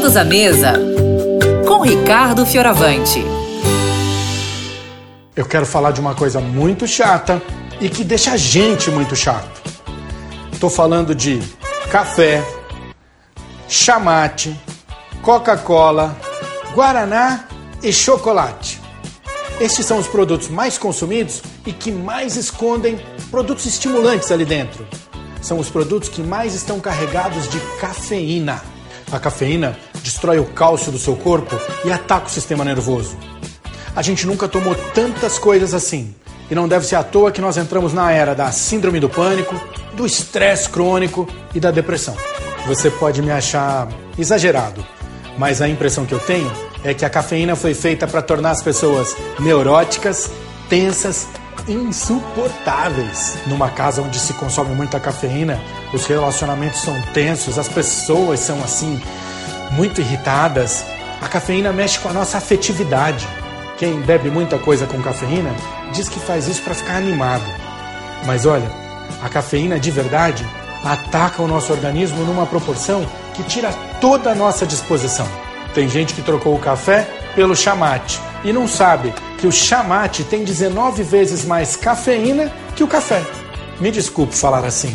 Todos à mesa com Ricardo Fioravante. Eu quero falar de uma coisa muito chata e que deixa a gente muito chato. Estou falando de café, chamate, Coca-Cola, Guaraná e chocolate. Estes são os produtos mais consumidos e que mais escondem produtos estimulantes ali dentro. São os produtos que mais estão carregados de cafeína. A cafeína destrói o cálcio do seu corpo e ataca o sistema nervoso. A gente nunca tomou tantas coisas assim. E não deve ser à toa que nós entramos na era da síndrome do pânico, do estresse crônico e da depressão. Você pode me achar exagerado, mas a impressão que eu tenho é que a cafeína foi feita para tornar as pessoas neuróticas, tensas, insuportáveis. Numa casa onde se consome muita cafeína, os relacionamentos são tensos, as pessoas são assim muito irritadas. A cafeína mexe com a nossa afetividade. Quem bebe muita coisa com cafeína diz que faz isso para ficar animado. Mas olha, a cafeína de verdade ataca o nosso organismo numa proporção que tira toda a nossa disposição. Tem gente que trocou o café pelo chamate e não sabe que o chamate tem 19 vezes mais cafeína que o café. Me desculpe falar assim,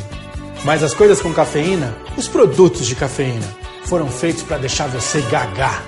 mas as coisas com cafeína, os produtos de cafeína, foram feitos para deixar você gagar.